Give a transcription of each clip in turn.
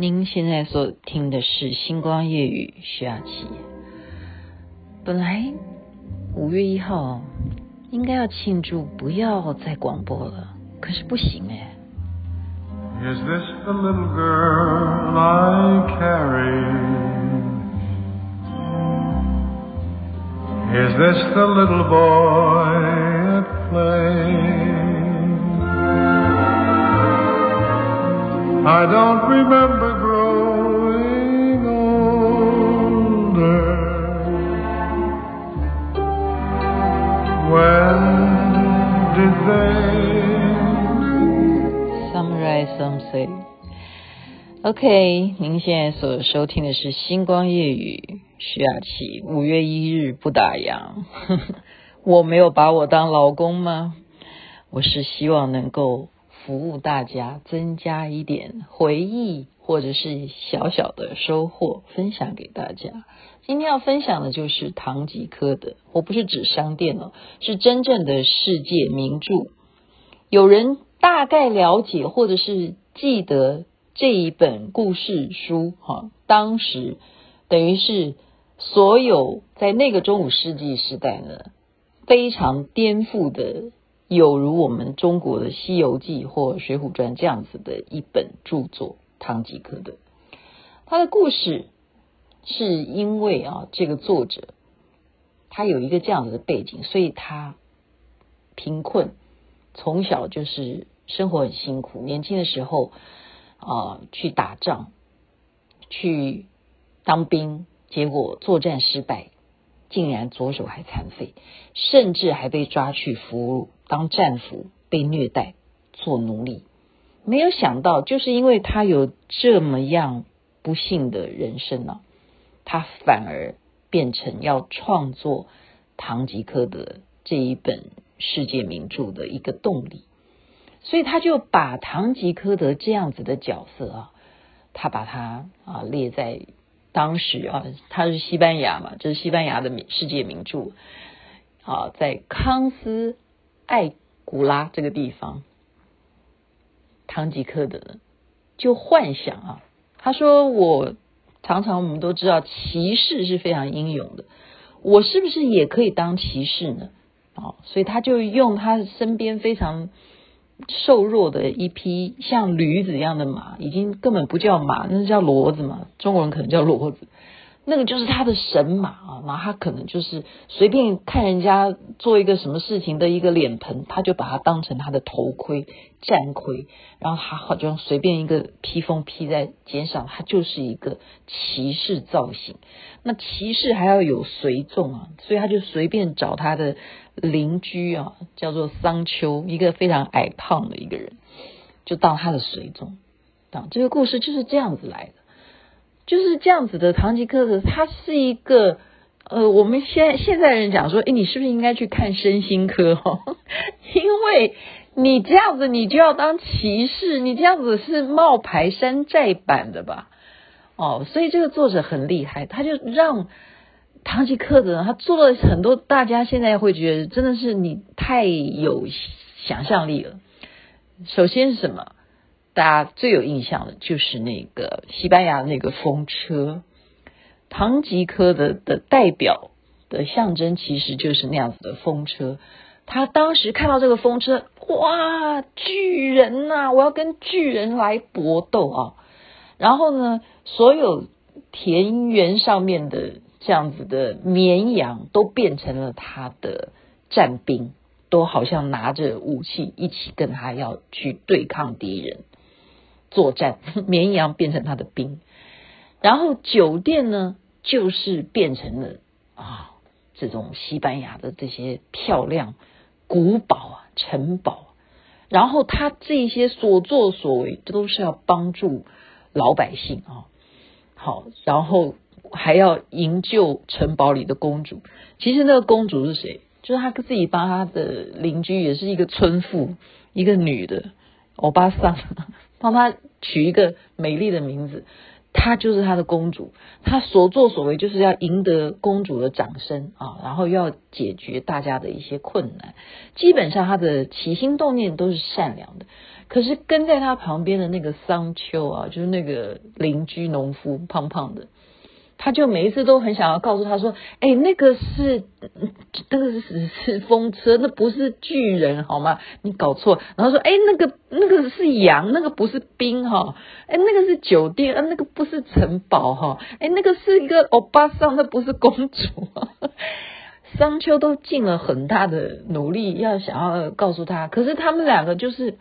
您现在所听的是《星光夜语》徐雅琪。本来五月一号应该要庆祝，不要再广播了，可是不行哎。Is this the little girl I carry? Is this the little boy at play? I don't remember 所以，OK，您现在所收听的是《星光夜语》，徐雅琪。五月一日不打烊，我没有把我当老公吗？我是希望能够。服务大家，增加一点回忆，或者是小小的收获，分享给大家。今天要分享的就是唐吉诃德，我不是指商店哦，是真正的世界名著。有人大概了解，或者是记得这一本故事书，哈，当时等于是所有在那个中古世纪时代呢，非常颠覆的。有如我们中国的《西游记》或《水浒传》这样子的一本著作，《唐吉诃德》。他的故事是因为啊，这个作者他有一个这样子的背景，所以他贫困，从小就是生活很辛苦。年轻的时候啊，去打仗，去当兵，结果作战失败，竟然左手还残废，甚至还被抓去俘虏。当战俘被虐待做奴隶，没有想到，就是因为他有这么样不幸的人生呢、他反而变成要创作《唐吉诃德》这一本世界名著的一个动力，所以他就把唐吉诃德这样子的角色啊，他把他啊列在当时啊，他是西班牙嘛，这、是西班牙的世界名著啊，在康斯。艾古拉这个地方，唐吉诃德就幻想啊，他说：“我常常我们都知道骑士是非常英勇的，我是不是也可以当骑士呢？”啊，所以他就用他身边非常瘦弱的一匹像驴子一样的马，已经根本不叫马，那叫骡子嘛，中国人可能叫骡子。那个就是他的神马啊，然后他可能就是随便看人家做一个什么事情的一个脸盆，他就把它当成他的头盔、战盔，然后他好像随便一个披风披在肩上，他就是一个骑士造型。那骑士还要有随从啊，所以他就随便找他的邻居啊，叫做桑丘，一个非常矮胖的一个人，就当他的随从。当这个故事就是这样子来的。就是这样子的，唐吉诃德，他是一个呃，我们现现在人讲说，诶，你是不是应该去看身心科哦？因为你这样子，你就要当骑士，你这样子是冒牌山寨版的吧？哦，所以这个作者很厉害，他就让唐吉诃德他做了很多，大家现在会觉得真的是你太有想象力了。首先是什么？大家最有印象的就是那个西班牙那个风车，唐吉诃德的代表的象征其实就是那样子的风车。他当时看到这个风车，哇，巨人呐、我要跟巨人来搏斗啊！然后呢，所有田园上面的这样子的绵羊都变成了他的战兵，都好像拿着武器一起跟他要去对抗敌人。作战，绵羊变成他的兵，然后酒店呢，就是变成了啊，这种西班牙的这些漂亮古堡啊、城堡，然后他这些所作所为都是要帮助老百姓啊，好，然后还要营救城堡里的公主。其实那个公主是谁？就是他自己帮他的邻居，也是一个村妇，一个女的欧巴桑。帮他取一个美丽的名字，她就是他的公主，她所作所为就是要赢得公主的掌声啊，然后要解决大家的一些困难。基本上她的起心动念都是善良的。可是跟在她旁边的那个桑丘啊，就是那个邻居农夫，胖胖的。他就每一次都很想要告诉他说：“哎，那个是那个是是风车，那不是巨人，好吗？你搞错。”然后说：“哎，那个那个是羊，那个不是冰哈。哎，那个是酒店，啊，那个不是城堡哈。哎，那个是一个欧巴桑，那不是公主。” 商丘都尽了很大的努力，要想要告诉他，可是他们两个就是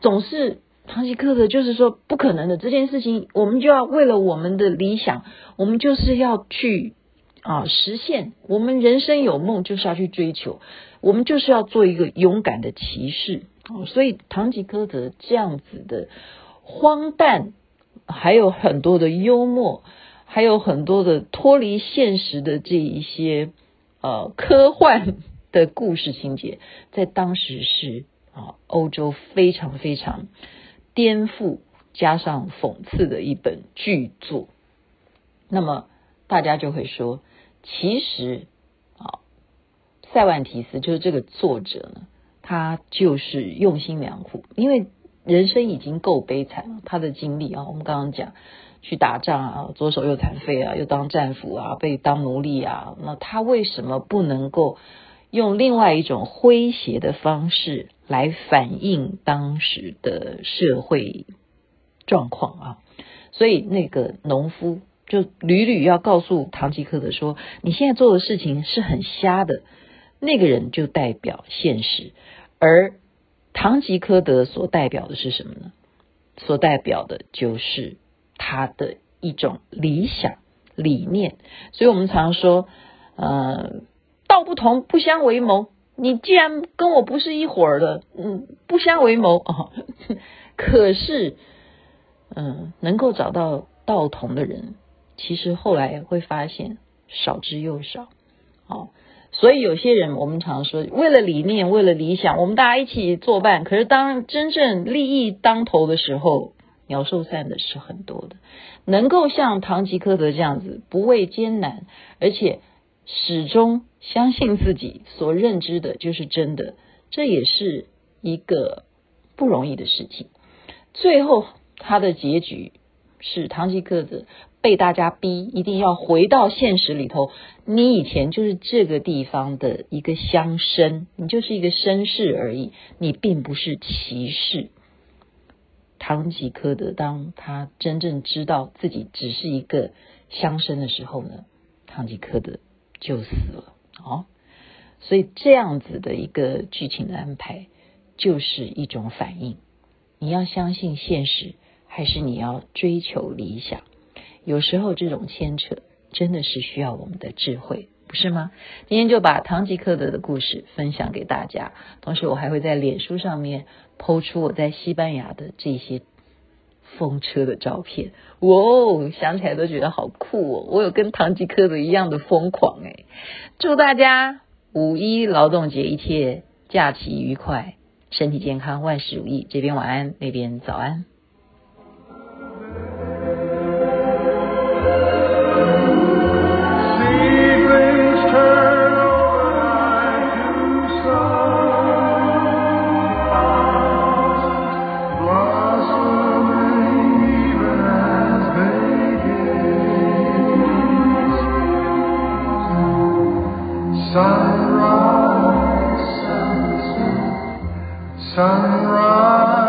总是。唐吉诃德就是说不可能的这件事情，我们就要为了我们的理想，我们就是要去啊实现。我们人生有梦，就是要去追求，我们就是要做一个勇敢的骑士。所以唐吉诃德这样子的荒诞，还有很多的幽默，还有很多的脱离现实的这一些呃科幻的故事情节，在当时是啊欧洲非常非常。颠覆加上讽刺的一本巨作，那么大家就会说，其实啊，塞万提斯就是这个作者呢，他就是用心良苦，因为人生已经够悲惨了，他的经历啊，我们刚刚讲去打仗啊，左手又残废啊，又当战俘啊，被当奴隶啊，那他为什么不能够用另外一种诙谐的方式？来反映当时的社会状况啊，所以那个农夫就屡屡要告诉唐吉诃德说：“你现在做的事情是很瞎的。”那个人就代表现实，而唐吉诃德所代表的是什么呢？所代表的就是他的一种理想理念。所以我们常说：“呃，道不同，不相为谋。”你既然跟我不是一伙儿的，嗯，不相为谋啊。可是，嗯，能够找到道同的人，其实后来会发现少之又少。哦，所以有些人我们常说，为了理念，为了理想，我们大家一起作伴。可是当真正利益当头的时候，鸟兽散的是很多的。能够像唐吉诃德这样子，不畏艰难，而且。始终相信自己所认知的就是真的，这也是一个不容易的事情。最后，他的结局是唐吉诃德被大家逼一定要回到现实里头。你以前就是这个地方的一个乡绅，你就是一个绅士而已，你并不是骑士。唐吉诃德当他真正知道自己只是一个乡绅的时候呢，唐吉诃德。就死了哦，所以这样子的一个剧情的安排，就是一种反应。你要相信现实，还是你要追求理想？有时候这种牵扯真的是需要我们的智慧，不是吗？今天就把唐吉诃德的故事分享给大家，同时我还会在脸书上面 PO 出我在西班牙的这些。风车的照片，哇哦，想起来都觉得好酷哦！我有跟唐吉诃德一样的疯狂诶。祝大家五一劳动节一切假期愉快，身体健康，万事如意。这边晚安，那边早安。sunrise, sunrise.